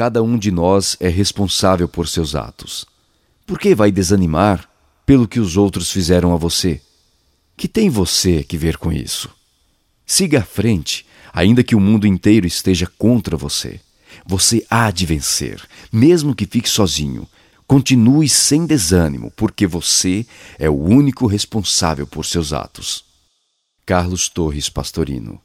Cada um de nós é responsável por seus atos. Por que vai desanimar pelo que os outros fizeram a você? Que tem você que ver com isso? Siga à frente, ainda que o mundo inteiro esteja contra você. Você há de vencer, mesmo que fique sozinho. Continue sem desânimo, porque você é o único responsável por seus atos. Carlos Torres Pastorino